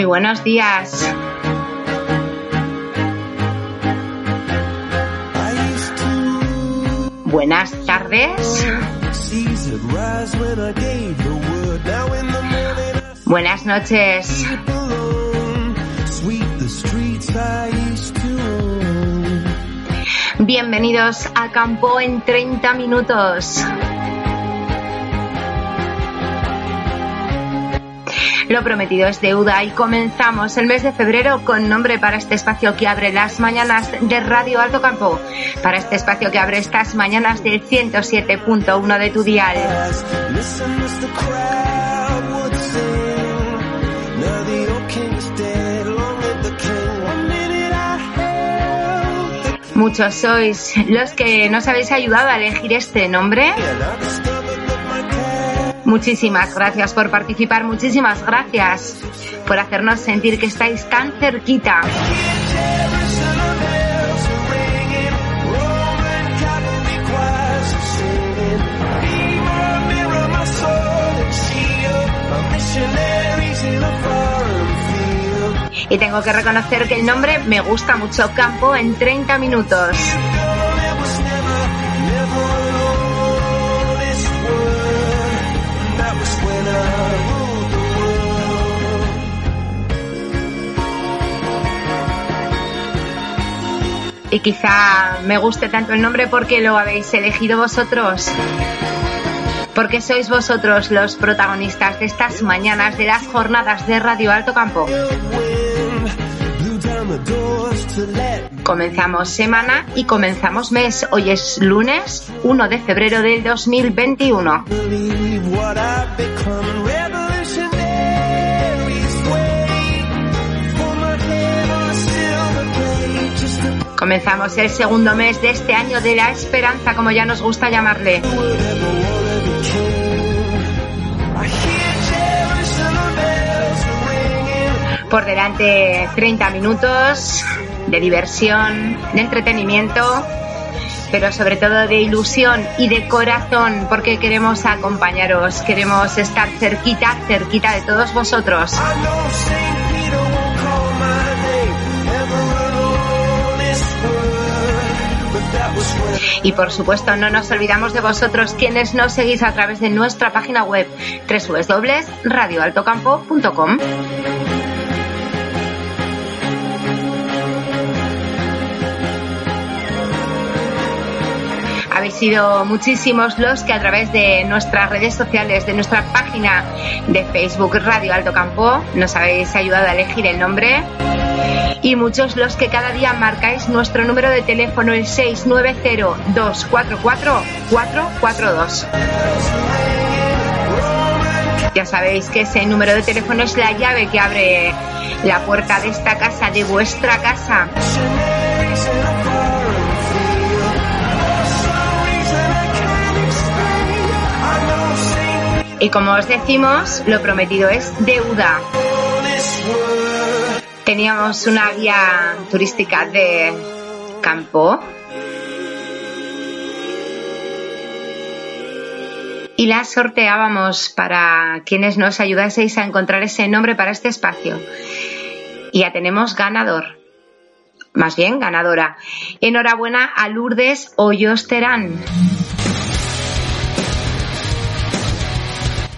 Muy buenos días. Buenas tardes. Buenas noches. Bienvenidos a Campo en 30 minutos. Lo prometido es deuda y comenzamos el mes de febrero con nombre para este espacio que abre las mañanas de Radio Alto Campo, para este espacio que abre estas mañanas del 107.1 de tu dial. Muchos sois los que nos habéis ayudado a elegir este nombre. Muchísimas gracias por participar, muchísimas gracias por hacernos sentir que estáis tan cerquita. Y tengo que reconocer que el nombre me gusta mucho. Campo en 30 minutos. Y quizá me guste tanto el nombre porque lo habéis elegido vosotros. Porque sois vosotros los protagonistas de estas mañanas de las jornadas de Radio Alto Campo. Comenzamos semana y comenzamos mes. Hoy es lunes 1 de febrero del 2021. Comenzamos el segundo mes de este año de la esperanza, como ya nos gusta llamarle. Por delante 30 minutos de diversión, de entretenimiento, pero sobre todo de ilusión y de corazón, porque queremos acompañaros, queremos estar cerquita, cerquita de todos vosotros. Y por supuesto no nos olvidamos de vosotros quienes nos seguís a través de nuestra página web www.radioaltocampo.com. habéis sido muchísimos los que a través de nuestras redes sociales, de nuestra página de Facebook Radio Alto Campo, nos habéis ayudado a elegir el nombre y muchos los que cada día marcáis nuestro número de teléfono el 690-244-442. Ya sabéis que ese número de teléfono es la llave que abre la puerta de esta casa, de vuestra casa. Y como os decimos, lo prometido es deuda teníamos una guía turística de campo y la sorteábamos para quienes nos ayudaseis a encontrar ese nombre para este espacio. Y ya tenemos ganador. Más bien, ganadora. Enhorabuena a Lourdes Hoyos.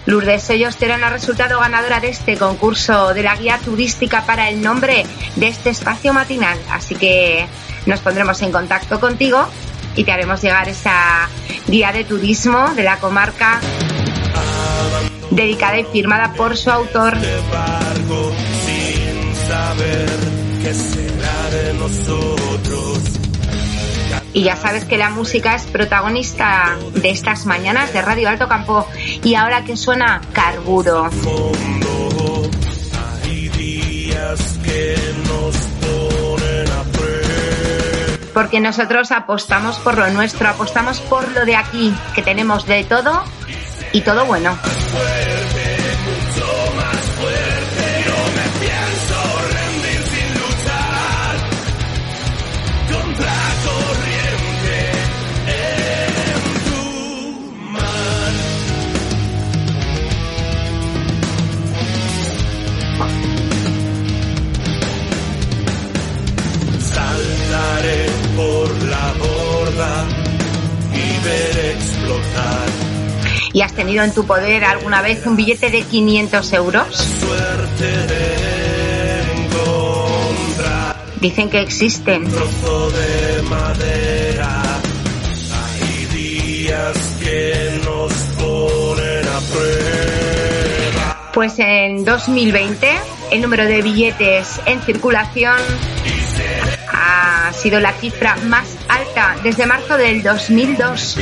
Lourdes Terán ha resultado ganadora de este concurso de la guía turística para el nombre de este espacio matinal. Así que nos pondremos en contacto contigo y te haremos llegar esa guía de turismo de la comarca dedicada y firmada por su autor. Y ya sabes que la música es protagonista de estas mañanas de Radio Alto Campo. Y ahora que suena Carburo. Porque nosotros apostamos por lo nuestro, apostamos por lo de aquí, que tenemos de todo y todo bueno. En tu poder alguna vez un billete de 500 euros? Dicen que existen. Pues en 2020 el número de billetes en circulación ha sido la cifra más alta desde marzo del 2002.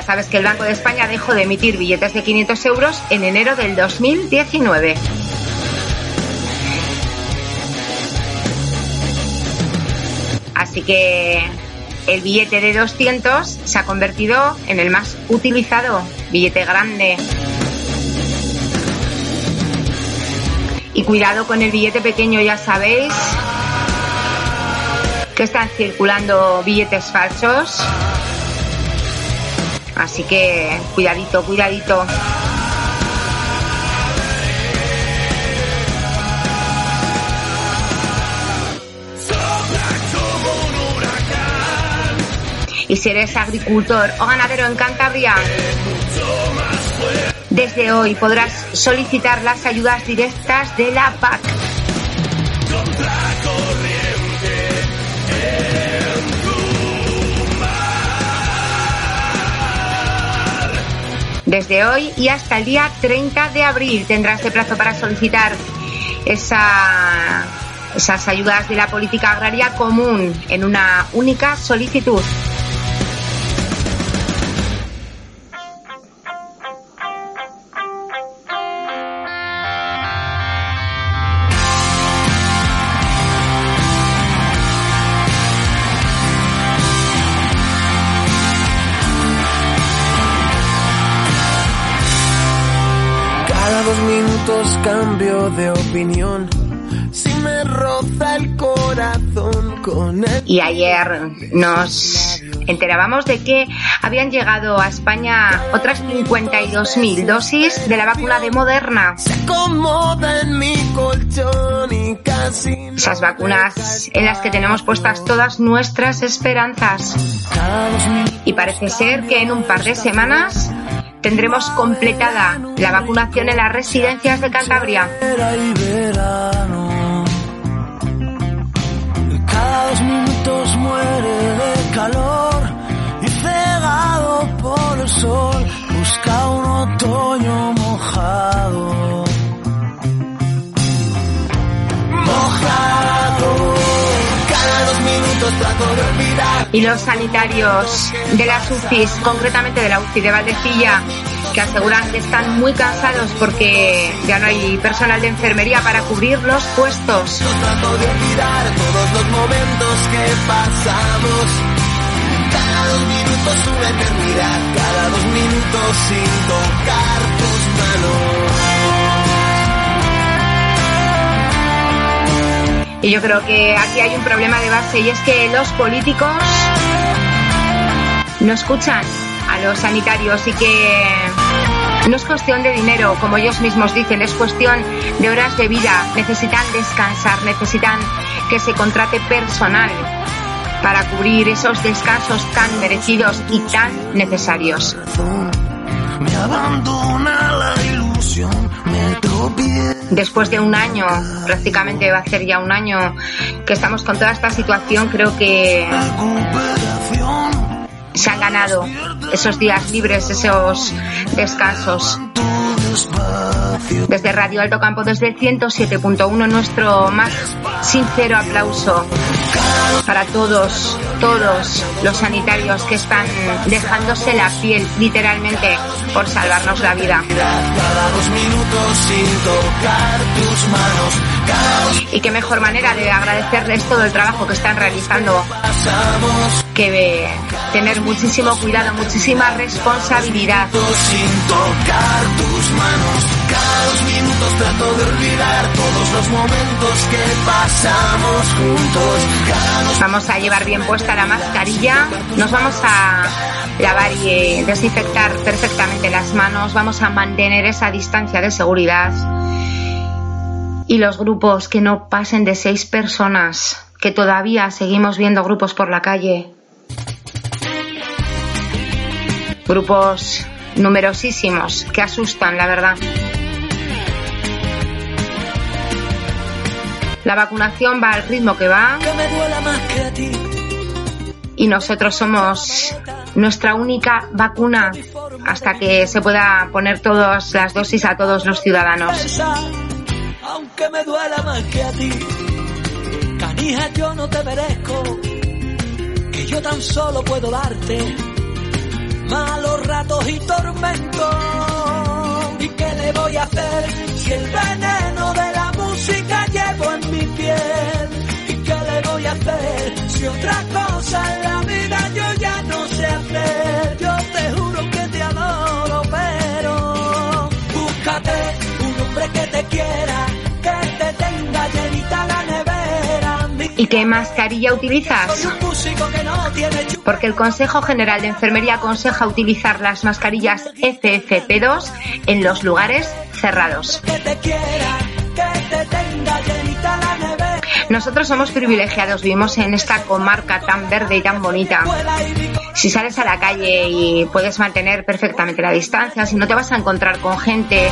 Ya sabes que el Banco de España dejó de emitir billetes de 500 euros en enero del 2019. Así que el billete de 200 se ha convertido en el más utilizado, billete grande. Y cuidado con el billete pequeño, ya sabéis que están circulando billetes falsos. Así que cuidadito, cuidadito. Y si eres agricultor o ganadero en Cantabria, desde hoy podrás solicitar las ayudas directas de la PAC. Desde hoy y hasta el día 30 de abril tendrás de plazo para solicitar esa, esas ayudas de la política agraria común en una única solicitud. Cambio de opinión. Si me roza el corazón con Y ayer nos enterábamos de que habían llegado a España otras 52.000 dosis de la vacuna de Moderna. en mi colchón y casi Esas vacunas en las que tenemos puestas todas nuestras esperanzas. Y parece ser que en un par de semanas tendremos completada la vacunación en las residencias de Cantabria. Sol busca un otoño. Mojado. Minutos trato de olvidar. Y los sanitarios de las UCIs, concretamente de la UCI de Valdecilla, que aseguran que están muy cansados porque ya no hay personal de enfermería para cubrir los puestos. No trato de olvidar todos los momentos que pasamos. Cada dos minutos una eternidad, cada dos minutos sin tocar tus manos. Y yo creo que aquí hay un problema de base y es que los políticos no escuchan a los sanitarios y que no es cuestión de dinero, como ellos mismos dicen, es cuestión de horas de vida. Necesitan descansar, necesitan que se contrate personal para cubrir esos descansos tan merecidos y tan necesarios. Después de un año, prácticamente va a ser ya un año que estamos con toda esta situación, creo que se han ganado esos días libres, esos descansos. Desde Radio Alto Campo, desde el 107.1, nuestro más sincero aplauso para todos, todos los sanitarios que están dejándose la piel, literalmente, por salvarnos la vida. Y qué mejor manera de agradecerles todo el trabajo que están realizando que tener muchísimo cuidado, muchísima responsabilidad. Cada dos minutos trato de olvidar todos los momentos que pasamos juntos. Vamos a llevar bien puesta la mascarilla, nos vamos a lavar y eh, desinfectar perfectamente las manos, vamos a mantener esa distancia de seguridad y los grupos que no pasen de seis personas que todavía seguimos viendo grupos por la calle. Grupos numerosísimos que asustan, la verdad. La vacunación va al ritmo que va. Y nosotros somos nuestra única vacuna hasta que se pueda poner todas las dosis a todos los ciudadanos. Aunque me duela más que a ti, canija, yo no te merezco, que yo tan solo puedo darte malos ratos y tormentos. ¿Y qué le voy a hacer si el veneno de la música llevo piel? ¿Y qué le voy a hacer si otra cosa en la vida yo ya no sé hacer? Yo te juro que te adoro, pero búscate un hombre que te quiera, que te tenga llenita la nevera. ¿Y qué mascarilla utilizas? Porque el Consejo General de Enfermería aconseja utilizar las mascarillas FFP2 en los lugares cerrados. Nosotros somos privilegiados, vivimos en esta comarca tan verde y tan bonita. Si sales a la calle y puedes mantener perfectamente la distancia, si no te vas a encontrar con gente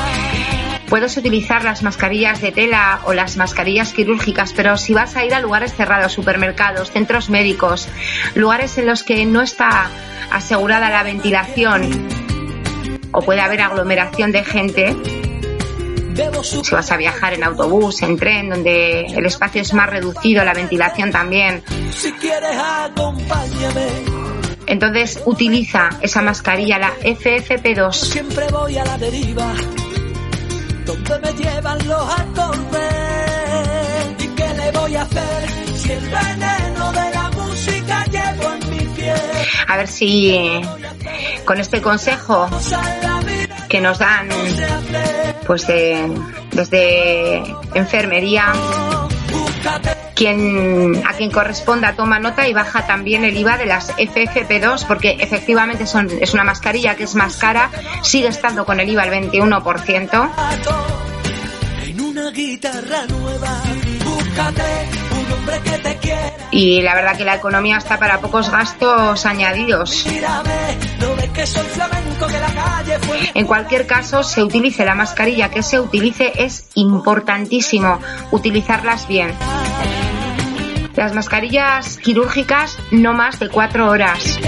puedes utilizar las mascarillas de tela o las mascarillas quirúrgicas, pero si vas a ir a lugares cerrados, supermercados, centros médicos, lugares en los que no está asegurada la ventilación o puede haber aglomeración de gente, si vas a viajar en autobús, en tren, donde el espacio es más reducido, la ventilación también. Si quieres, acompáñame. Entonces utiliza esa mascarilla, la FFP2. Siempre voy a la deriva, donde me llevan los ¿Y qué le voy a hacer si el veneno A ver si con este consejo que nos dan pues desde enfermería a quien corresponda toma nota y baja también el IVA de las FFP2 porque efectivamente es una mascarilla que es más cara, sigue estando con el IVA el 21%. En y la verdad que la economía está para pocos gastos añadidos. En cualquier caso, se utilice la mascarilla que se utilice, es importantísimo utilizarlas bien. Las mascarillas quirúrgicas no más de cuatro horas.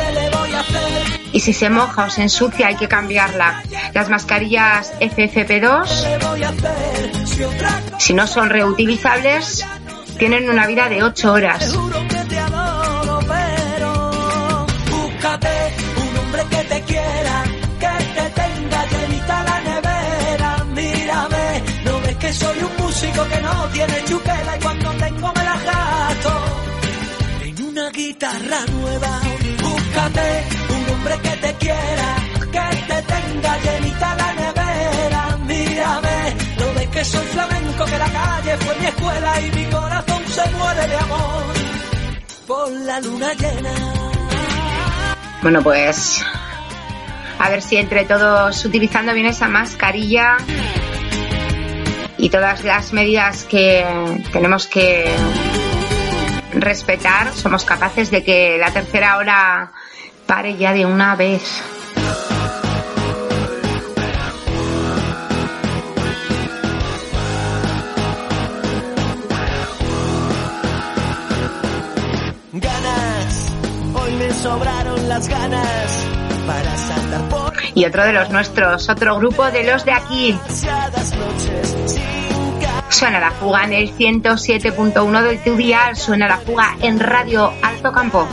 Y si se moja o se ensucia hay que cambiarla. Las mascarillas FFP2, si no son reutilizables, tienen una vida de 8 horas. Búscate un hombre que te quiera, que te tenga llenita la nevera. Mírame, no ves que soy un músico que no tiene chupela y cuando tengo me la gasto. En una guitarra nueva, búscate un hombre que te quiera, que te tenga llenita la nevera. Mírame, no ves que soy flamenco, que la calle fue mi escuela y mi corazón Bueno, pues a ver si entre todos utilizando bien esa mascarilla y todas las medidas que tenemos que respetar, somos capaces de que la tercera hora pare ya de una vez. Sobraron las ganas para saltar por... Y otro de los nuestros, otro grupo de los de aquí. Suena la fuga en el 107.1 del tu día, suena la fuga en Radio Alto Campo.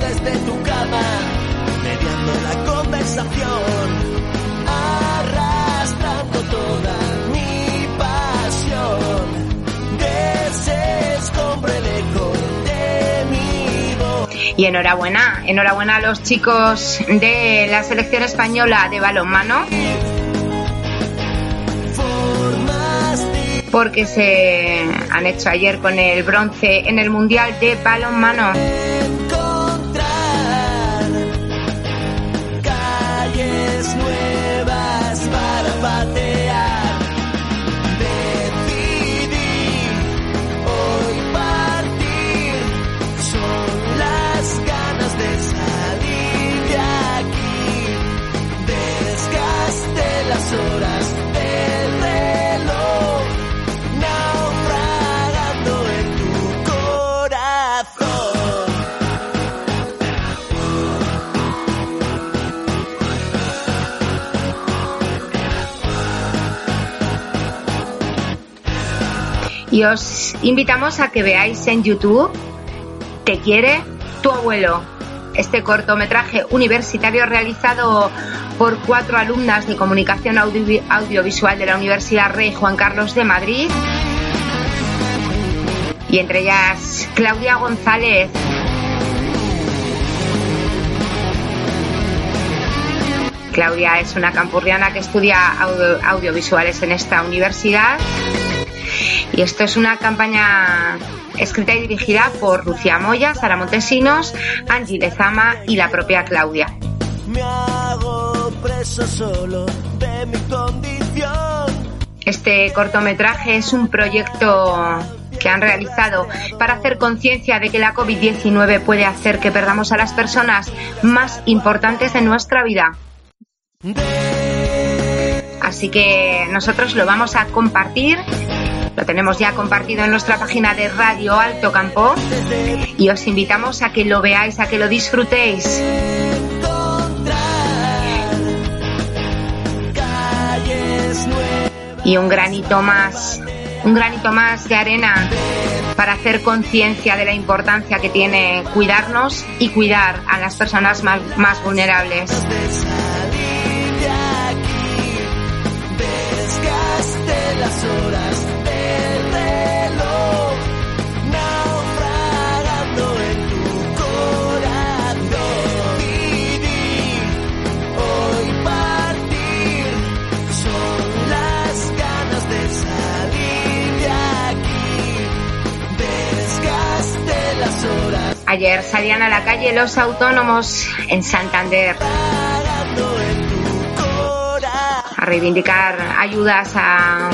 desde tu cama, mediando la conversación Y enhorabuena, enhorabuena a los chicos de la selección española de balonmano. Porque se han hecho ayer con el bronce en el Mundial de Balonmano. Y os invitamos a que veáis en YouTube Te quiere tu abuelo. Este cortometraje universitario realizado por cuatro alumnas de comunicación audio- audiovisual de la Universidad Rey Juan Carlos de Madrid. Y entre ellas Claudia González, Claudia es una campurriana que estudia audio- audiovisuales en esta universidad. Y esto es una campaña escrita y dirigida por Lucía Moya, Sara Montesinos, Angie Lezama y la propia Claudia. Me hago preso solo de mi condición. Este cortometraje es un proyecto que han realizado para hacer conciencia de que la COVID-19 puede hacer que perdamos a las personas más importantes de nuestra vida. Así que nosotros lo vamos a compartir. Lo tenemos ya compartido en nuestra página de Radio Alto Campo y os invitamos a que lo veáis, a que lo disfrutéis. Y un granito más, un granito más de arena para hacer conciencia de la importancia que tiene cuidarnos y cuidar a las personas más, más vulnerables. Ayer salían a la calle los autónomos en Santander a reivindicar ayudas a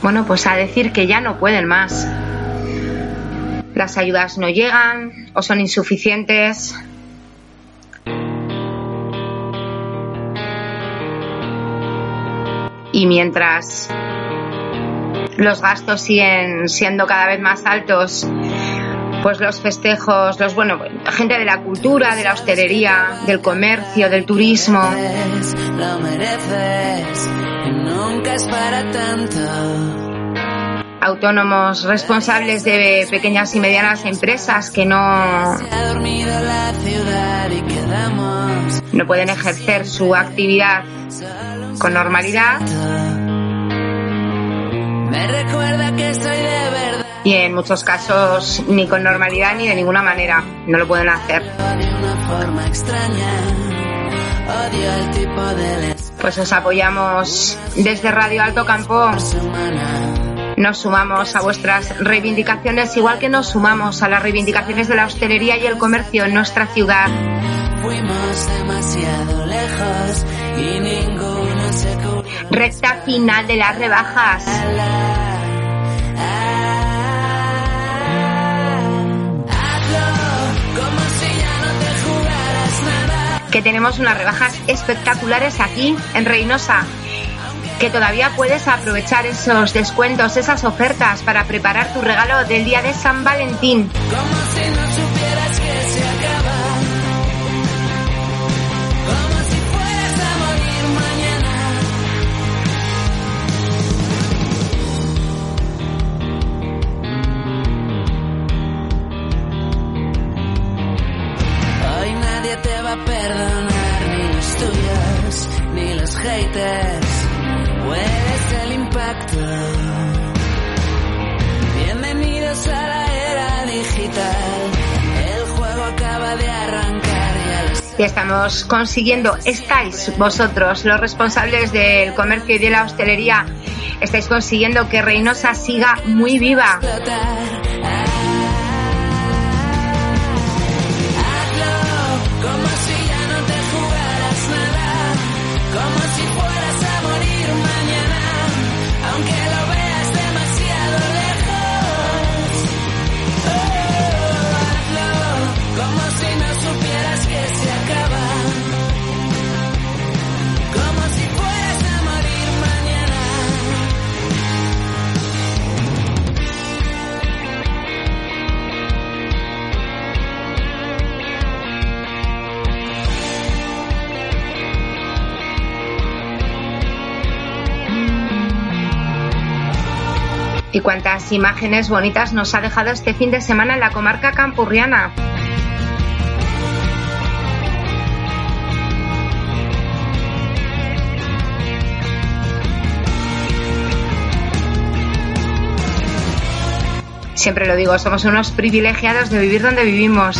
bueno, pues a decir que ya no pueden más. Las ayudas no llegan o son insuficientes. Y mientras los gastos siguen siendo cada vez más altos, pues los festejos, los bueno, gente de la cultura, de la hostelería, del comercio, del turismo, Lo mereces, nunca es para tanto. autónomos responsables de pequeñas y medianas empresas que no, no pueden ejercer su actividad con normalidad Me recuerda que soy de verdad. Y en muchos casos ni con normalidad ni de ninguna manera no lo pueden hacer. Pues os apoyamos desde Radio Alto Campo. Nos sumamos a vuestras reivindicaciones, igual que nos sumamos a las reivindicaciones de la hostelería y el comercio en nuestra ciudad. Fuimos demasiado lejos y ninguno se. Recta final de las rebajas. Que tenemos unas rebajas espectaculares aquí en Reynosa. Que todavía puedes aprovechar esos descuentos, esas ofertas para preparar tu regalo del día de San Valentín. Los haters. Puedes el impacto. Bienvenidos a la era digital. El juego acaba de arrancar y estamos consiguiendo, estáis vosotros, los responsables del comercio y de la hostelería, estáis consiguiendo que Reynosa siga muy viva. explotar. Y cuántas imágenes bonitas nos ha dejado este fin de semana en la comarca campurriana. Siempre lo digo, somos unos privilegiados de vivir donde vivimos.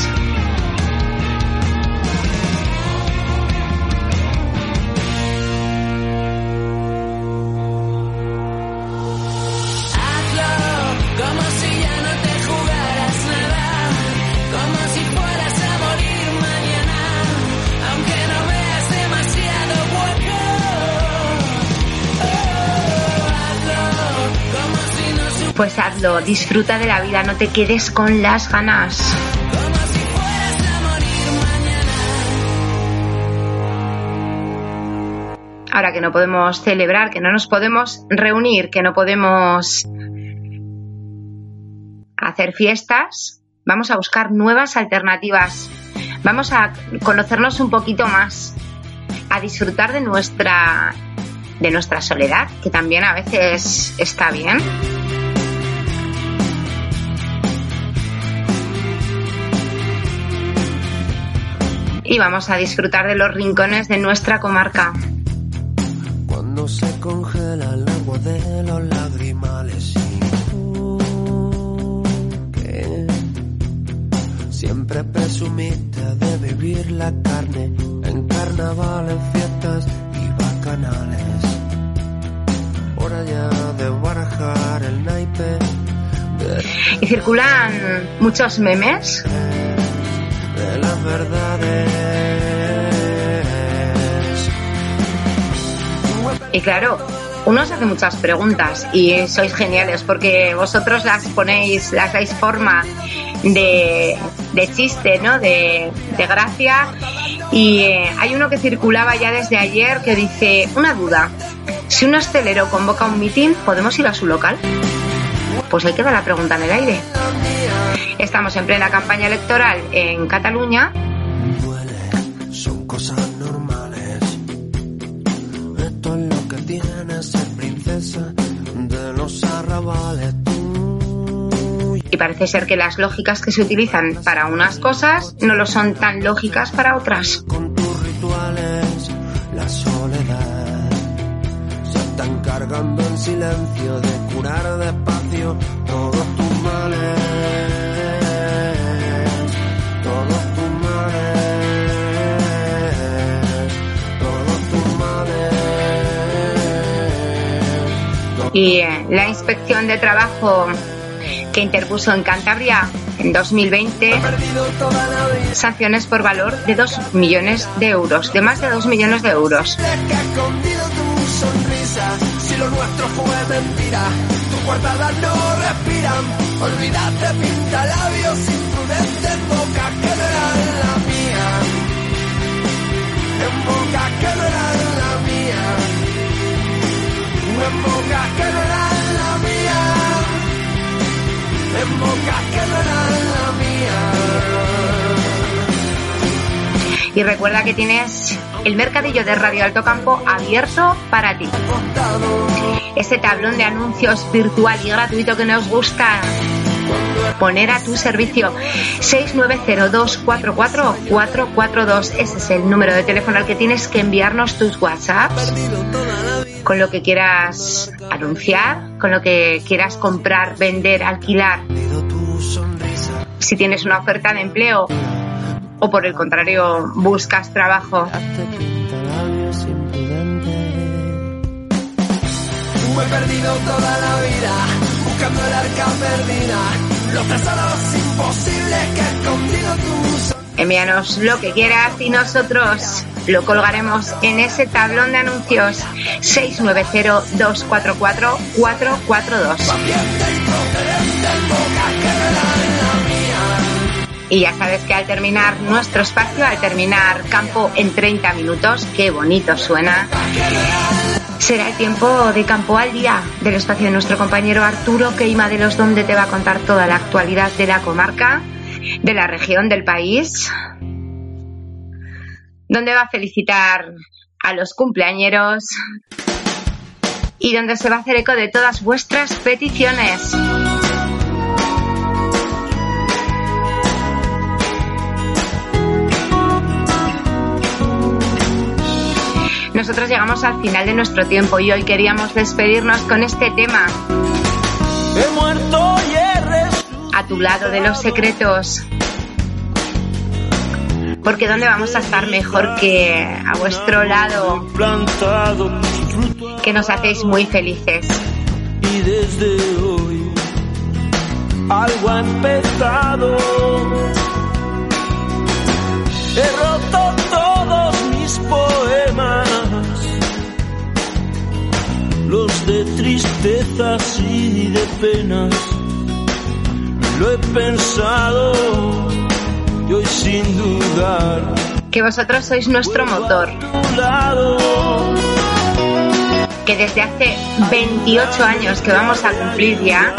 Pues hazlo, disfruta de la vida, no te quedes con las ganas. Ahora que no podemos celebrar, que no nos podemos reunir, que no podemos hacer fiestas, vamos a buscar nuevas alternativas. Vamos a conocernos un poquito más, a disfrutar de nuestra de nuestra soledad, que también a veces está bien. Y vamos a disfrutar de los rincones de nuestra comarca. Cuando se congela el agua de los lagrimales que siempre presumiste de vivir la carne en carnavales, fiestas y bacanales. Hora ya de barajar el naipe. Y circulan muchos memes de. Y claro, uno se hace muchas preguntas y sois geniales porque vosotros las ponéis, las dais forma de, chiste, ¿no? De, de gracia. Y eh, hay uno que circulaba ya desde ayer que dice, una duda, si un hostelero convoca un mitin, ¿podemos ir a su local? Pues ahí queda la pregunta en el aire. Estamos en plena campaña electoral en Cataluña. Son cosas normales. Esto es lo que tiene ser princesa de los arrabales. Y parece ser que las lógicas que se utilizan para unas cosas no lo son tan lógicas para otras. Con tus rituales, la soledad se están cargando en silencio de curar despacio todos tus males. Todos tus males. Todos tus males. Y eh, la inspección de trabajo que interpuso en Cantabria en 2020 Perdido toda la vida. sanciones por valor de 2 millones de euros, de más de 2 millones de euros. Si lo nuestro fue mentira, guardadas no respiran. Olvídate, pinta labios imprudentes, en boca que no eran la mía. En boca que no eran la mía. En boca que no eran la mía. En boca que no eran la mía. Y recuerda que tienes el mercadillo de Radio Alto Campo abierto para ti. Ese tablón de anuncios virtual y gratuito que nos gusta poner a tu servicio. 690244442 ese es el número de teléfono al que tienes que enviarnos tus WhatsApps con lo que quieras anunciar con lo que quieras comprar vender alquilar. Si tienes una oferta de empleo o por el contrario buscas trabajo. Me he perdido toda la vida buscando el arca perdida. Los tesoros imposibles que escondido envíanos lo que quieras y nosotros lo colgaremos en ese tablón de anuncios 690244442 Y ya sabes que al terminar nuestro espacio, al terminar campo en 30 minutos, qué bonito suena, será el tiempo de campo al día del espacio de nuestro compañero Arturo Queima de los donde te va a contar toda la actualidad de la comarca, de la región, del país, donde va a felicitar a los cumpleañeros. Y donde se va a hacer eco de todas vuestras peticiones. Nosotros llegamos al final de nuestro tiempo y hoy queríamos despedirnos con este tema. He muerto y he A tu lado de los secretos. Porque ¿dónde vamos a estar mejor que a vuestro lado? Que nos hacéis muy felices. y desde hoy algo ha empezado. He roto todos mis poemas, los de tristezas y de penas. Lo he pensado y hoy sin dudar. Que vosotros sois nuestro motor. Que desde hace 28 años que vamos a cumplir ya,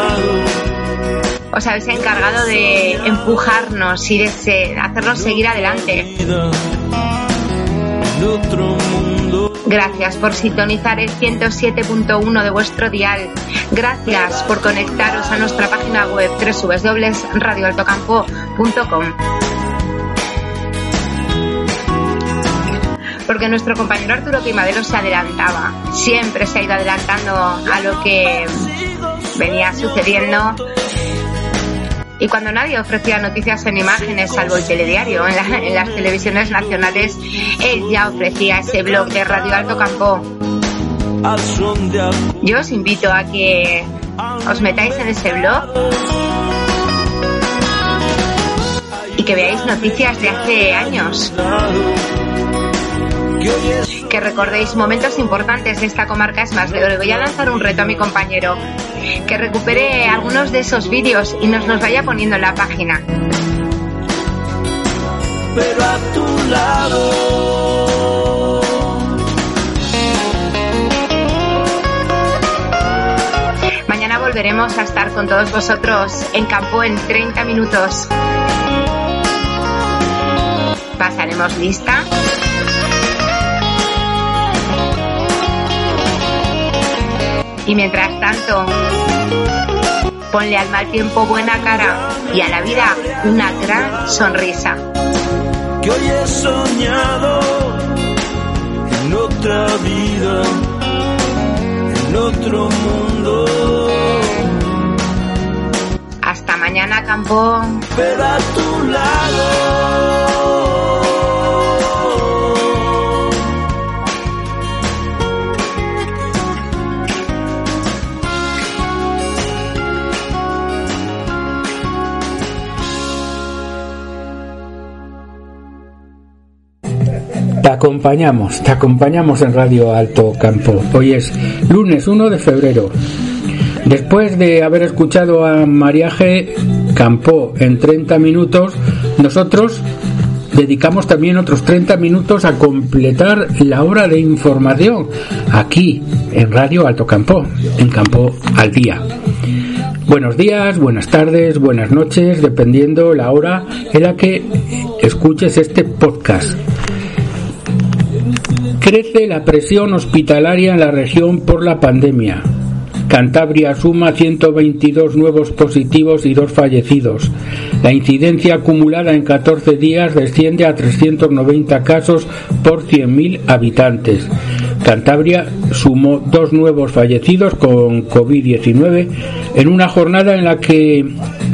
os habéis encargado de empujarnos y de hacernos seguir adelante. Gracias por sintonizar el 107.1 de vuestro dial. Gracias por conectaros a nuestra página web www.radioaltocampo.com. Porque nuestro compañero Arturo Primadero se adelantaba. Siempre se ha ido adelantando a lo que venía sucediendo. Y cuando nadie ofrecía noticias en imágenes, salvo el telediario, en, la- en las televisiones nacionales, él ya ofrecía ese blog de Radio Alto Campo. Yo os invito a que os metáis en ese blog y que veáis noticias de hace años, que recordéis momentos importantes de esta comarca. Es más, le voy a lanzar un reto a mi compañero, que recupere algunos de esos vídeos y nos los vaya poniendo en la página. pero a tu lado. Mañana volveremos a estar con todos vosotros en campo en 30 minutos. Pasaremos lista. Y mientras tanto, ponle al mal tiempo buena cara y a la vida una gran sonrisa. que hoy he soñado en otra vida, en otro mundo, Hasta mañana, campo. pero a tu lado. Acompañamos, te acompañamos en Radio Alto Campo. Hoy es lunes 1 de febrero. Después de haber escuchado a Mariaje Campo en 30 minutos, nosotros dedicamos también otros 30 minutos a completar la hora de información aquí en Radio Alto Campo, en Campo al Día. Buenos días, buenas tardes, buenas noches, dependiendo la hora en la que escuches este podcast. Crece la presión hospitalaria en la región por la pandemia. Cantabria suma 122 nuevos positivos y dos fallecidos. La incidencia acumulada en 14 días desciende a 390 casos por 100.000 habitantes. Cantabria sumó dos nuevos fallecidos con COVID-19 en una jornada en la que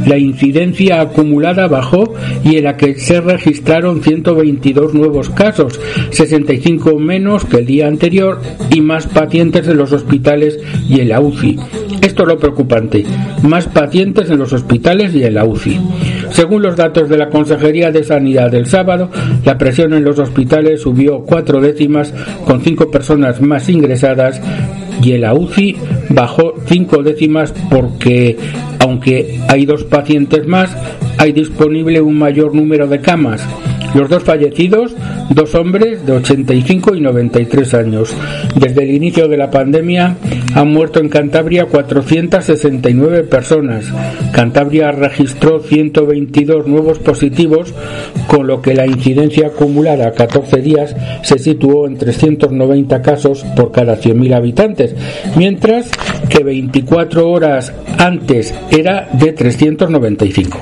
la incidencia acumulada bajó y en la que se registraron 122 nuevos casos, 65 menos que el día anterior y más pacientes en los hospitales y en la UCI. Esto es lo preocupante, más pacientes en los hospitales y en la UCI. Según los datos de la Consejería de Sanidad del sábado, la presión en los hospitales subió cuatro décimas con cinco personas más ingresadas y en la bajó cinco décimas porque, aunque hay dos pacientes más, hay disponible un mayor número de camas. Los dos fallecidos, dos hombres de 85 y 93 años. Desde el inicio de la pandemia, han muerto en Cantabria 469 personas. Cantabria registró 122 nuevos positivos, con lo que la incidencia acumulada a 14 días se situó en 390 casos por cada 100.000 habitantes, mientras que 24 horas antes era de 395.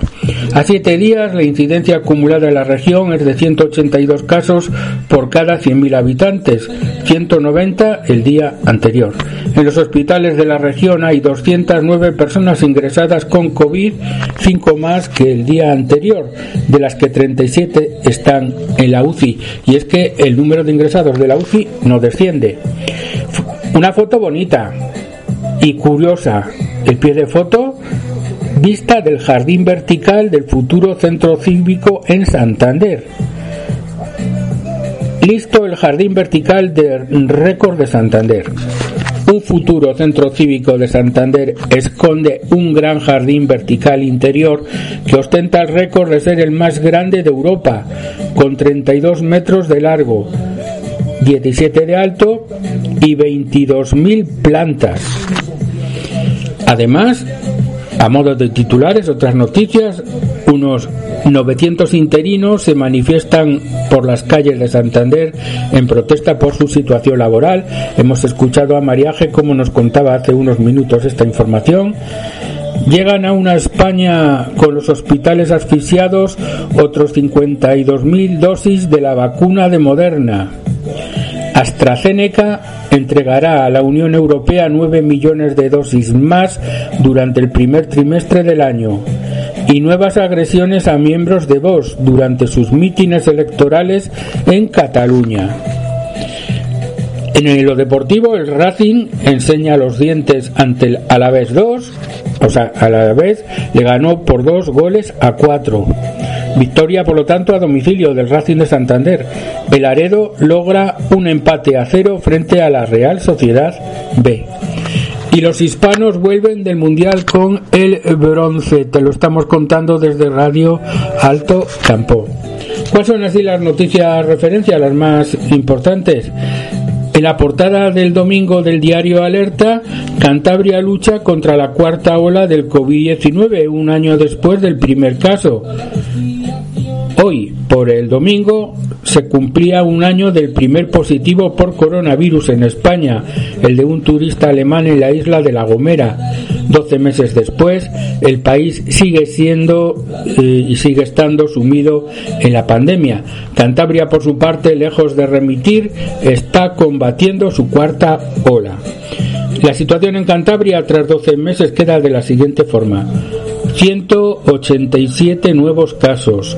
A 7 días la incidencia acumulada en la región es de 182 casos por cada 100.000 habitantes, 190 el día anterior. En los hospitales de la región hay 209 personas ingresadas con COVID, 5 más que el día anterior, de las que 37 están en la UCI. Y es que el número de ingresados de la UCI no desciende. Una foto bonita y curiosa. El pie de foto vista del jardín vertical del futuro centro cívico en Santander. Listo el jardín vertical de récord de Santander. Un futuro centro cívico de Santander esconde un gran jardín vertical interior que ostenta el récord de ser el más grande de Europa, con 32 metros de largo, 17 de alto y 22.000 plantas. Además, a modo de titulares, otras noticias, unos 900 interinos se manifiestan por las calles de Santander en protesta por su situación laboral. Hemos escuchado a Mariaje como nos contaba hace unos minutos esta información. Llegan a una España con los hospitales asfixiados otros 52.000 dosis de la vacuna de Moderna. AstraZeneca entregará a la Unión Europea 9 millones de dosis más durante el primer trimestre del año y nuevas agresiones a miembros de Vox durante sus mítines electorales en Cataluña. En lo deportivo, el Racing enseña los dientes ante el Alavés 2, o sea, Alavés le ganó por dos goles a cuatro. Victoria, por lo tanto, a domicilio del Racing de Santander. El Aredo logra un empate a cero frente a la Real Sociedad B. Y los hispanos vuelven del Mundial con el bronce. Te lo estamos contando desde Radio Alto Campo. ¿Cuáles son así las noticias referencia, las más importantes? En la portada del domingo del diario Alerta, Cantabria lucha contra la cuarta ola del COVID-19, un año después del primer caso. El domingo, se cumplía un año del primer positivo por coronavirus en España, el de un turista alemán en la isla de La Gomera. Doce meses después, el país sigue siendo eh, y sigue estando sumido en la pandemia. Cantabria, por su parte, lejos de remitir, está combatiendo su cuarta ola. La situación en Cantabria tras 12 meses queda de la siguiente forma. 187 nuevos casos,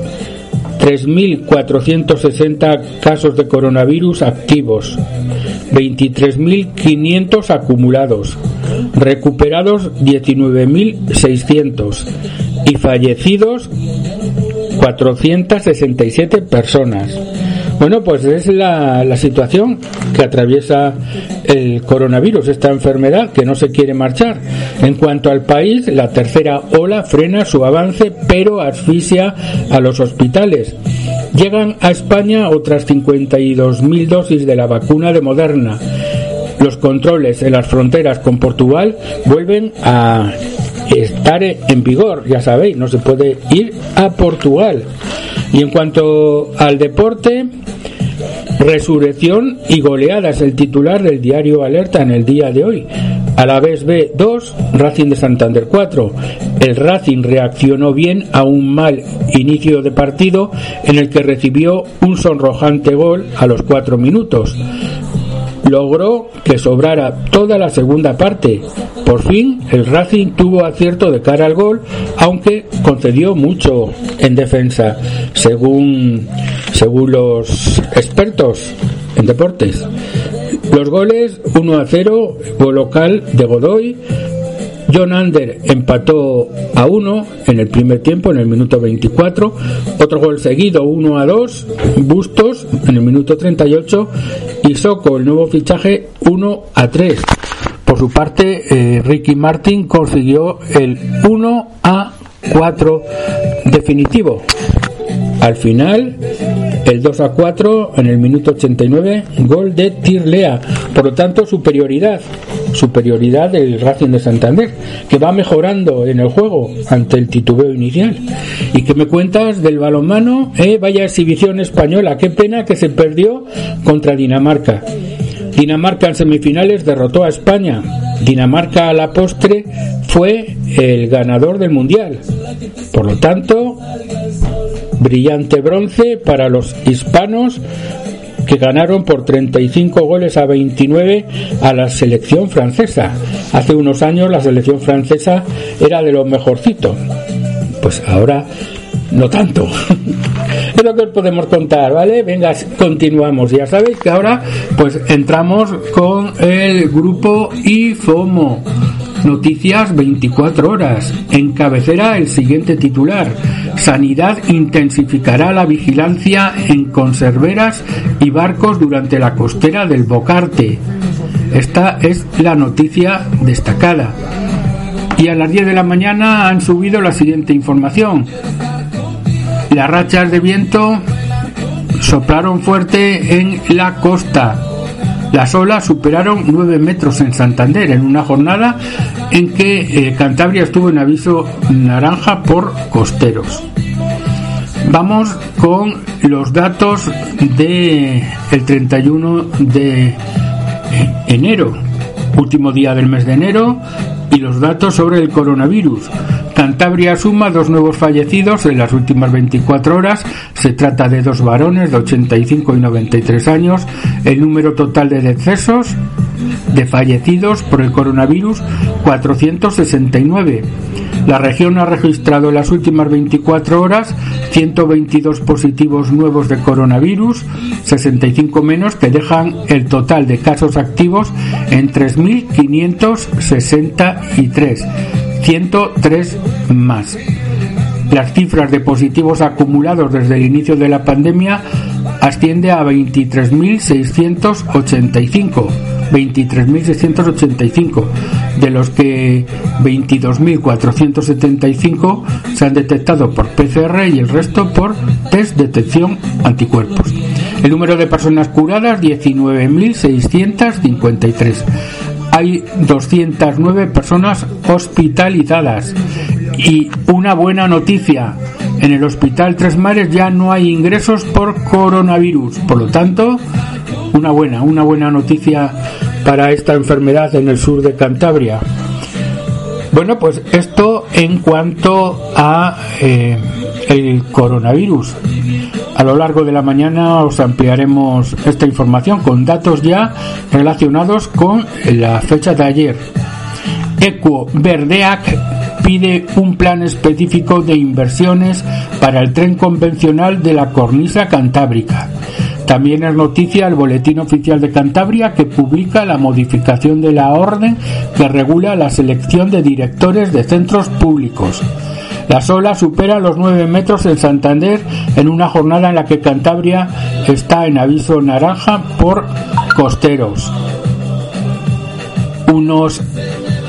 3.460 casos de coronavirus activos, 23.500 acumulados, recuperados 19.600 y fallecidos 467 personas. Bueno, pues es la, la, situación que atraviesa el coronavirus, esta enfermedad que no se quiere marchar. En cuanto al país, la tercera ola frena su avance, pero asfixia a los hospitales. Llegan a España otras 52.000 dosis de la vacuna de Moderna. Los controles en las fronteras con Portugal vuelven a estar en vigor, ya sabéis, no se puede ir a Portugal. Y en cuanto al deporte, resurrección y goleadas, el titular del diario Alerta en el día de hoy. A la vez B 2, Racing de Santander 4. El Racing reaccionó bien a un mal inicio de partido en el que recibió un sonrojante gol a los 4 minutos logró que sobrara toda la segunda parte. Por fin el Racing tuvo acierto de cara al gol, aunque concedió mucho en defensa, según, según los expertos en deportes. Los goles 1 a 0, gol local de Godoy, John Ander empató a 1 en el primer tiempo, en el minuto 24. Otro gol seguido, 1 a 2. Bustos en el minuto 38. Y Soco, el nuevo fichaje, 1 a 3. Por su parte, eh, Ricky Martin consiguió el 1 a 4 definitivo. Al final, el 2 a 4 en el minuto 89, gol de Tirlea. Por lo tanto, superioridad superioridad del Racing de Santander, que va mejorando en el juego ante el titubeo inicial. ¿Y que me cuentas del balonmano? Eh, vaya exhibición española, qué pena que se perdió contra Dinamarca. Dinamarca en semifinales derrotó a España. Dinamarca a la postre fue el ganador del Mundial. Por lo tanto, brillante bronce para los hispanos que ganaron por 35 goles a 29 a la selección francesa. Hace unos años la selección francesa era de lo mejorcito. Pues ahora no tanto. es lo que os podemos contar, ¿vale? Venga, continuamos. Ya sabéis que ahora pues entramos con el grupo IFOMO. Noticias 24 horas. En cabecera el siguiente titular. Sanidad intensificará la vigilancia en conserveras y barcos durante la costera del Bocarte. Esta es la noticia destacada. Y a las 10 de la mañana han subido la siguiente información. Las rachas de viento soplaron fuerte en la costa. Las olas superaron 9 metros en Santander en una jornada en que eh, Cantabria estuvo en aviso naranja por costeros. Vamos con los datos de el 31 de eh, enero, último día del mes de enero, y los datos sobre el coronavirus. Cantabria suma dos nuevos fallecidos en las últimas 24 horas. Se trata de dos varones de 85 y 93 años. El número total de decesos de fallecidos por el coronavirus 469. La región ha registrado en las últimas 24 horas 122 positivos nuevos de coronavirus, 65 menos que dejan el total de casos activos en 3.563. 103 más. Las cifras de positivos acumulados desde el inicio de la pandemia asciende a 23.685. 23.685, de los que 22.475 se han detectado por PCR y el resto por test detección anticuerpos. El número de personas curadas 19.653 hay 209 personas hospitalizadas. Y una buena noticia, en el Hospital Tres Mares ya no hay ingresos por coronavirus. Por lo tanto, una buena, una buena noticia para esta enfermedad en el sur de Cantabria. Bueno, pues esto en cuanto a eh, el coronavirus. A lo largo de la mañana os ampliaremos esta información con datos ya relacionados con la fecha de ayer. Equo Verdeac pide un plan específico de inversiones para el tren convencional de la cornisa cantábrica. También es noticia el Boletín Oficial de Cantabria que publica la modificación de la orden que regula la selección de directores de centros públicos. La sola supera los 9 metros en Santander en una jornada en la que Cantabria está en aviso naranja por costeros. Unos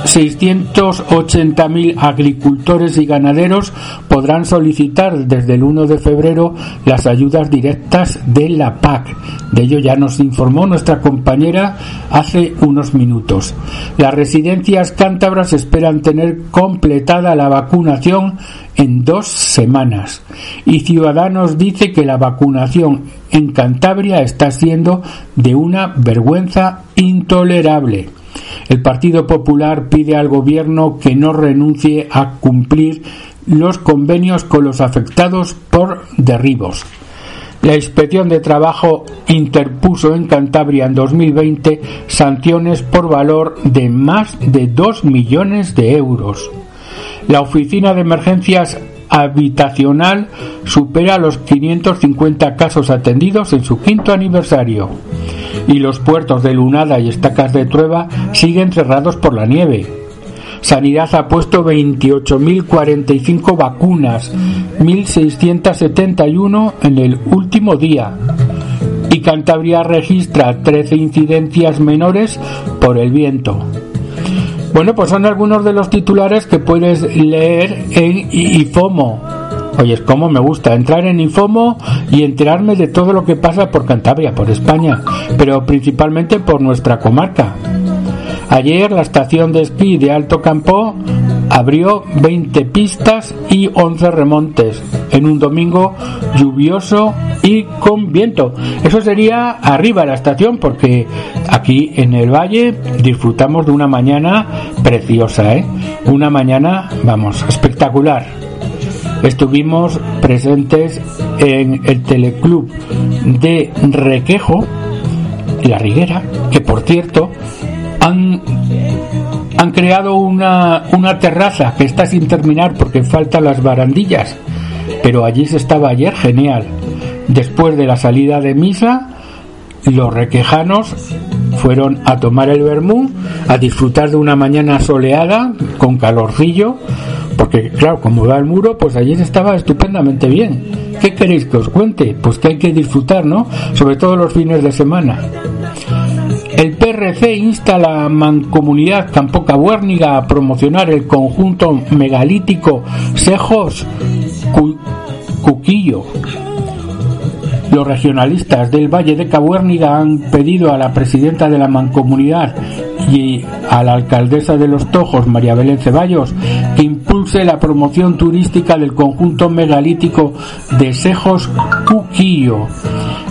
680.000 agricultores y ganaderos podrán solicitar desde el 1 de febrero las ayudas directas de la PAC. De ello ya nos informó nuestra compañera hace unos minutos. Las residencias cántabras esperan tener completada la vacunación en dos semanas. Y Ciudadanos dice que la vacunación en Cantabria está siendo de una vergüenza intolerable. El Partido Popular pide al Gobierno que no renuncie a cumplir los convenios con los afectados por derribos. La Inspección de Trabajo interpuso en Cantabria en 2020 sanciones por valor de más de 2 millones de euros. La Oficina de Emergencias Habitacional supera los 550 casos atendidos en su quinto aniversario y los puertos de Lunada y Estacas de Trueba siguen cerrados por la nieve. Sanidad ha puesto 28.045 vacunas, 1.671 en el último día. Y Cantabria registra 13 incidencias menores por el viento. Bueno, pues son algunos de los titulares que puedes leer en IFOMO. Oye, es como me gusta entrar en Infomo y enterarme de todo lo que pasa por Cantabria, por España, pero principalmente por nuestra comarca. Ayer la estación de esquí de Alto Campo abrió 20 pistas y 11 remontes en un domingo lluvioso y con viento. Eso sería arriba la estación porque aquí en el valle disfrutamos de una mañana preciosa, ¿eh? Una mañana, vamos, espectacular. Estuvimos presentes en el teleclub de Requejo, La Riguera, que por cierto han han creado una, una terraza que está sin terminar porque faltan las barandillas, pero allí se estaba ayer genial. Después de la salida de misa, los requejanos fueron a tomar el vermú, a disfrutar de una mañana soleada, con calorcillo, porque claro, como va el muro, pues se estaba estupendamente bien. ¿Qué queréis que os cuente? Pues que hay que disfrutar, ¿no? Sobre todo los fines de semana. El PRC insta a la mancomunidad Campoca Buérniga a promocionar el conjunto megalítico Sejos Cuquillo. Los regionalistas del Valle de Cabuérniga han pedido a la presidenta de la mancomunidad y a la alcaldesa de Los Tojos, María Belén Ceballos, que la promoción turística del conjunto megalítico de Sejos Cuquillo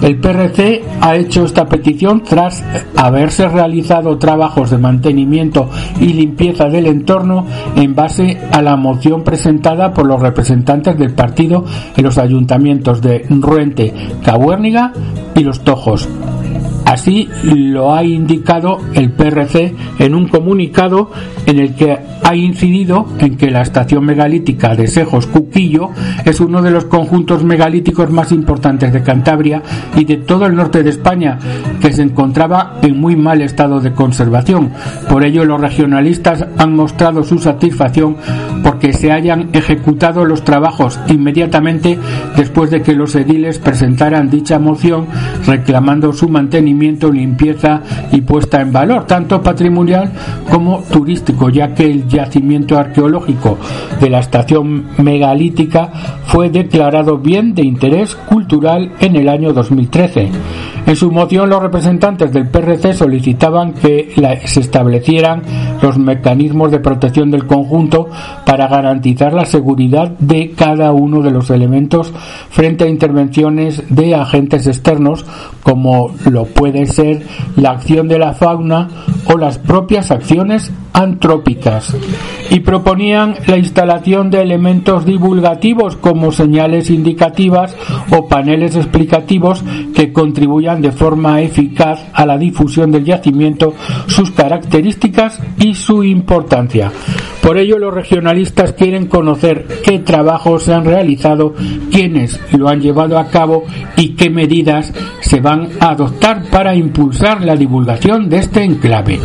el PRC ha hecho esta petición tras haberse realizado trabajos de mantenimiento y limpieza del entorno en base a la moción presentada por los representantes del partido en los ayuntamientos de Ruente, Cabuérniga y Los Tojos. Así lo ha indicado el PRC en un comunicado en el que ha incidido en que la estación megalítica de Sejos Cuquillo es uno de los conjuntos megalíticos más importantes de Cantabria y de todo el norte de España, que se encontraba en muy mal estado de conservación. Por ello, los regionalistas han mostrado su satisfacción porque se hayan ejecutado los trabajos inmediatamente después de que los ediles presentaran dicha moción reclamando su mantenimiento, limpieza y puesta en valor, tanto patrimonial como turístico, ya que el yacimiento arqueológico de la estación megalítica fue declarado bien de interés cultural en el año 2013. En su moción, los representantes del PRC solicitaban que se establecieran los mecanismos de protección del conjunto para garantizar la seguridad de cada uno de los elementos frente a intervenciones de agentes externos, como lo puede ser la acción de la fauna o las propias acciones antrópicas. Y proponían la instalación de elementos divulgativos como señales indicativas o paneles explicativos que contribuyan de forma eficaz a la difusión del yacimiento, sus características y su importancia. Por ello, los regionalistas quieren conocer qué trabajos se han realizado, quiénes lo han llevado a cabo y qué medidas se van a adoptar para impulsar la divulgación de este enclave.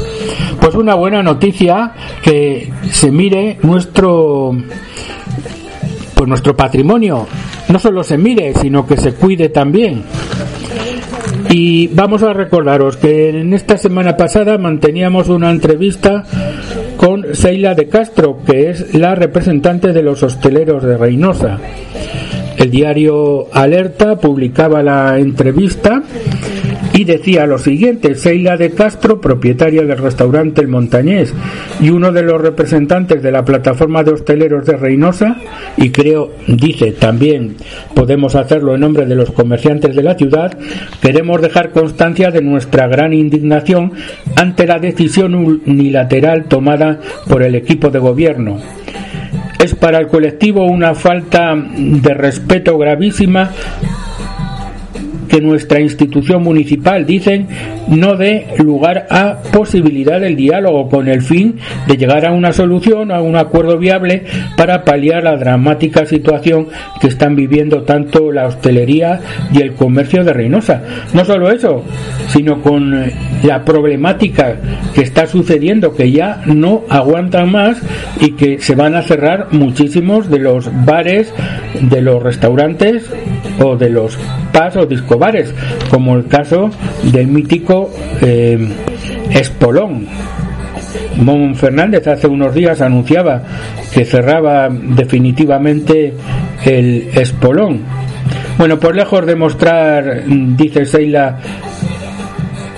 Pues una buena noticia que se mire nuestro pues nuestro patrimonio no solo se mire, sino que se cuide también. Y vamos a recordaros que en esta semana pasada manteníamos una entrevista con Seila de Castro, que es la representante de los hosteleros de Reynosa. El diario Alerta publicaba la entrevista y decía lo siguiente, Seila de Castro, propietaria del restaurante El Montañés y uno de los representantes de la plataforma de hosteleros de Reynosa, y creo, dice también, podemos hacerlo en nombre de los comerciantes de la ciudad, queremos dejar constancia de nuestra gran indignación ante la decisión unilateral tomada por el equipo de gobierno. Es para el colectivo una falta de respeto gravísima que nuestra institución municipal, dicen, no dé lugar a posibilidad del diálogo con el fin de llegar a una solución, a un acuerdo viable para paliar la dramática situación que están viviendo tanto la hostelería y el comercio de Reynosa. No solo eso, sino con eh, la problemática que está sucediendo, que ya no aguantan más y que se van a cerrar muchísimos de los bares, de los restaurantes o de los pas o discobares, como el caso del mítico eh, Espolón. Mon Fernández hace unos días anunciaba que cerraba definitivamente el Espolón. Bueno, pues lejos de mostrar, dice Seila,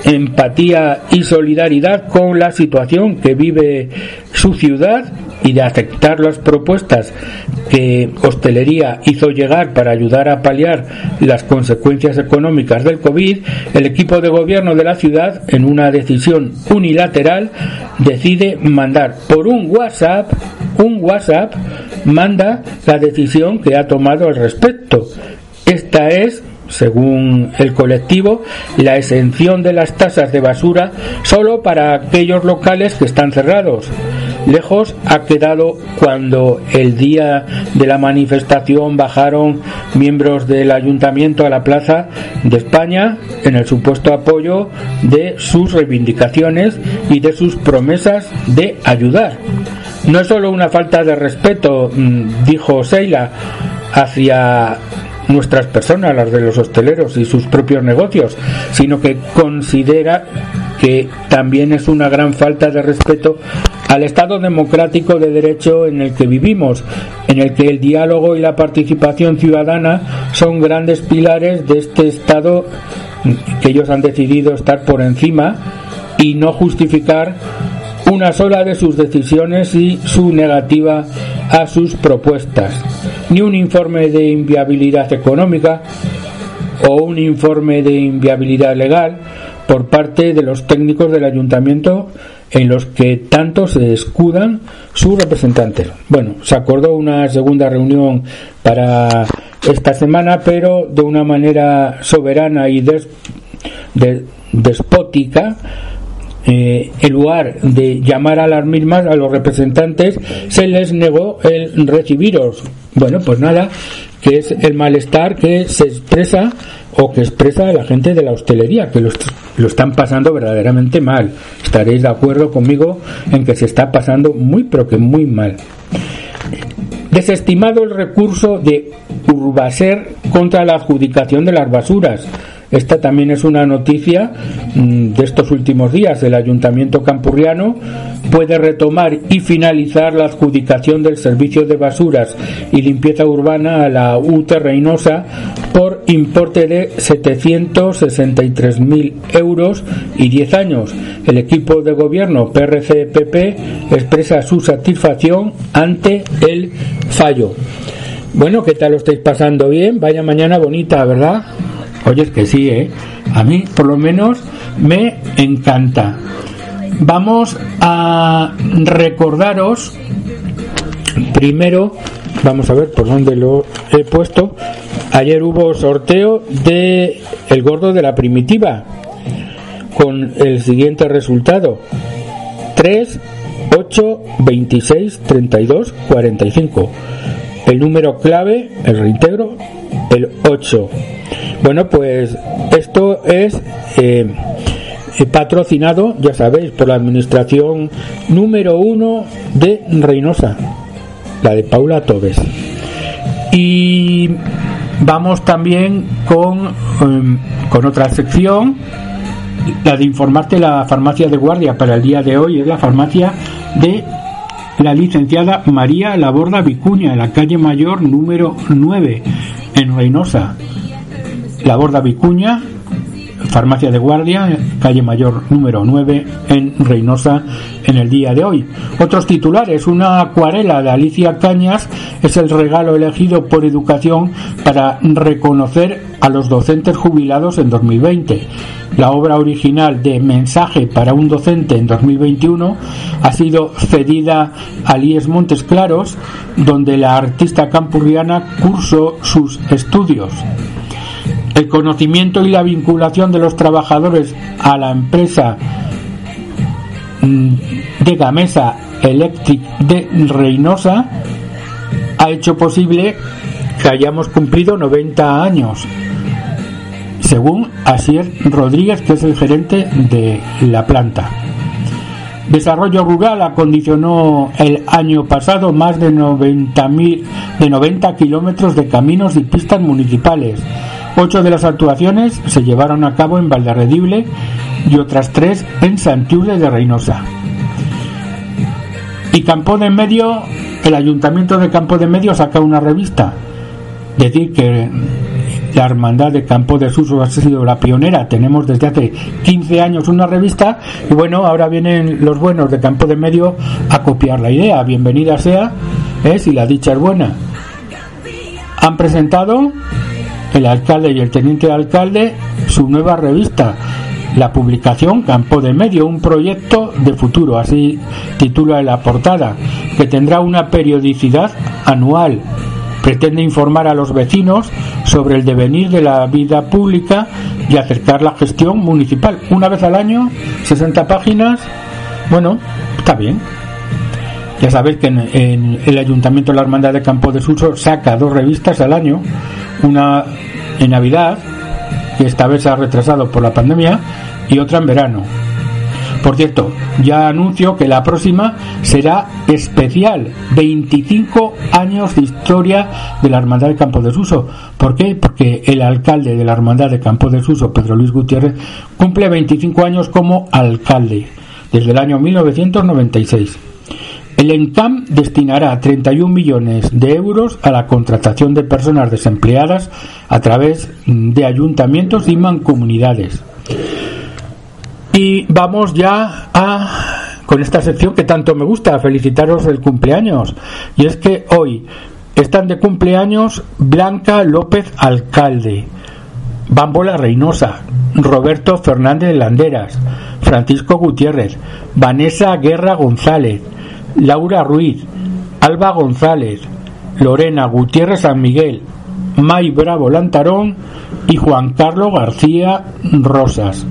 empatía y solidaridad con la situación que vive su ciudad y de aceptar las propuestas que Hostelería hizo llegar para ayudar a paliar las consecuencias económicas del COVID, el equipo de gobierno de la ciudad, en una decisión unilateral, decide mandar por un WhatsApp, un WhatsApp, manda la decisión que ha tomado al respecto. Esta es según el colectivo, la exención de las tasas de basura solo para aquellos locales que están cerrados. Lejos ha quedado cuando el día de la manifestación bajaron miembros del ayuntamiento a la plaza de España en el supuesto apoyo de sus reivindicaciones y de sus promesas de ayudar. No es solo una falta de respeto, mm, dijo Seila, hacia nuestras personas, las de los hosteleros y sus propios negocios, sino que considera que también es una gran falta de respeto al Estado democrático de derecho en el que vivimos, en el que el diálogo y la participación ciudadana son grandes pilares de este Estado que ellos han decidido estar por encima y no justificar una sola de sus decisiones y su negativa a sus propuestas. Ni un informe de inviabilidad económica o un informe de inviabilidad legal por parte de los técnicos del ayuntamiento en los que tanto se escudan sus representantes. Bueno, se acordó una segunda reunión para esta semana, pero de una manera soberana y despótica eh, en lugar de llamar a las mismas, a los representantes, se les negó el recibiros. Bueno, pues nada, que es el malestar que se expresa o que expresa la gente de la hostelería, que lo, lo están pasando verdaderamente mal. Estaréis de acuerdo conmigo en que se está pasando muy, pero que muy mal. Desestimado el recurso de Urbaser contra la adjudicación de las basuras esta también es una noticia mm, de estos últimos días. El Ayuntamiento Campurriano puede retomar y finalizar la adjudicación del servicio de basuras y limpieza urbana a la UT Reynosa importe de 763.000 euros y 10 años. El equipo de gobierno PRC-PP expresa su satisfacción ante el fallo. Bueno, ¿qué tal lo estáis pasando bien? Vaya mañana bonita, ¿verdad? Oye, es que sí, ¿eh? A mí, por lo menos, me encanta. Vamos a recordaros, primero, vamos a ver por dónde lo he puesto. Ayer hubo sorteo de El Gordo de la Primitiva, con el siguiente resultado. 3, 8, 26, 32, 45. El número clave, el reintegro, el 8. Bueno, pues esto es eh, patrocinado, ya sabéis, por la administración número uno de Reynosa, la de Paula Tobes. Y vamos también con, em, con otra sección, la de informarte la farmacia de guardia para el día de hoy, es la farmacia de la licenciada María Laborda Vicuña, en la calle Mayor número 9, en Reynosa. La Borda Vicuña, Farmacia de Guardia, calle Mayor número 9, en Reynosa, en el día de hoy. Otros titulares, una acuarela de Alicia Cañas es el regalo elegido por Educación para reconocer a los docentes jubilados en 2020. La obra original de Mensaje para un docente en 2021 ha sido cedida a Lies Montes Claros, donde la artista campurriana cursó sus estudios. El conocimiento y la vinculación de los trabajadores a la empresa mm, de Gamesa Electric de Reynosa ha hecho posible que hayamos cumplido 90 años, según Asier Rodríguez, que es el gerente de la planta. Desarrollo Rural acondicionó el año pasado más de 90, de 90 kilómetros de caminos y pistas municipales Ocho de las actuaciones se llevaron a cabo en Valderredible y otras tres en Santiurde de Reynosa. Y Campo de Medio, el Ayuntamiento de Campo de Medio saca una revista. Decir que la Hermandad de Campo de Suso ha sido la pionera. Tenemos desde hace 15 años una revista y bueno, ahora vienen los buenos de Campo de Medio a copiar la idea. Bienvenida sea, ¿eh? si la dicha es buena. Han presentado el alcalde y el teniente de alcalde su nueva revista la publicación Campo de Medio, un proyecto de futuro, así titula la portada, que tendrá una periodicidad anual. Pretende informar a los vecinos sobre el devenir de la vida pública y acercar la gestión municipal. Una vez al año, 60 páginas, bueno, está bien. Ya sabéis que en, el Ayuntamiento de la Hermandad de Campo de Suso saca dos revistas al año, una en Navidad, que esta vez se ha retrasado por la pandemia, y otra en verano. Por cierto, ya anuncio que la próxima será especial, 25 años de historia de la Hermandad de Campo de Suso. ¿Por qué? Porque el alcalde de la Hermandad de Campo de Suso, Pedro Luis Gutiérrez, cumple 25 años como alcalde, desde el año 1996. El ENCAM destinará 31 millones de euros a la contratación de personas desempleadas a través de ayuntamientos y mancomunidades. Y vamos ya a con esta sección que tanto me gusta, felicitaros el cumpleaños. Y es que hoy están de cumpleaños Blanca López Alcalde, Bámbola Reynosa, Roberto Fernández Landeras, Francisco Gutiérrez, Vanessa Guerra González, Laura Ruiz, Alba González, Lorena Gutiérrez San Miguel, May Bravo Lantarón y Juan Carlos García Rosas.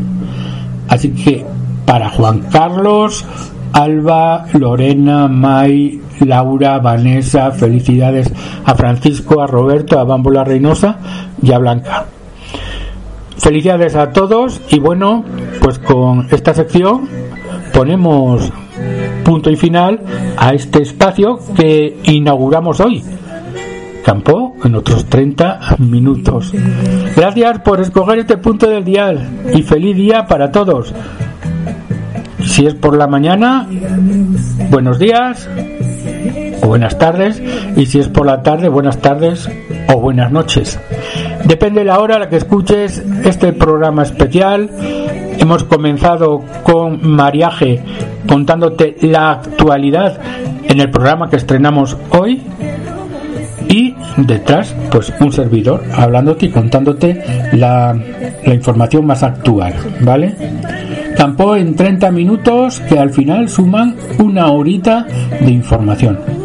Así que para Juan Carlos, Alba, Lorena, May, Laura, Vanessa, felicidades a Francisco, a Roberto, a Bámbola Reynosa y a Blanca. Felicidades a todos y bueno, pues con esta sección ponemos punto y final a este espacio que inauguramos hoy campo en otros 30 minutos. Gracias por escoger este punto del dial y feliz día para todos. Si es por la mañana, buenos días o buenas tardes y si es por la tarde, buenas tardes o buenas noches. Depende de la hora a la que escuches este programa especial. Hemos comenzado con Mariaje contándote la actualidad en el programa que estrenamos hoy y detrás pues un servidor hablándote y contándote la, información más actual, ¿vale? Campo en 30 minutos que al final suman una horita de información.